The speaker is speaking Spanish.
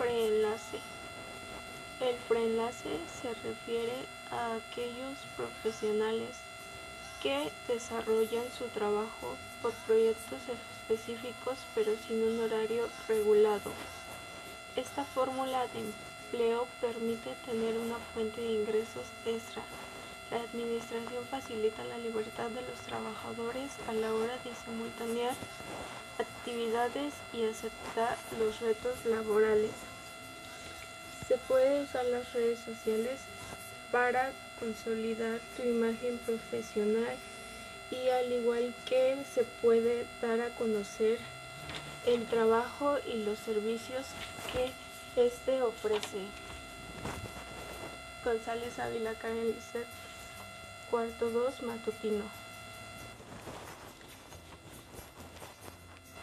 preenlace. El preenlace se refiere a aquellos profesionales que desarrollan su trabajo por proyectos específicos pero sin un horario regulado. Esta fórmula de empleo permite tener una fuente de ingresos facilita la libertad de los trabajadores a la hora de simultanear actividades y aceptar los retos laborales. Se puede usar las redes sociales para consolidar tu imagen profesional y al igual que se puede dar a conocer el trabajo y los servicios que este ofrece. González Ávila Karen Lisset, cuarto 2 matutino.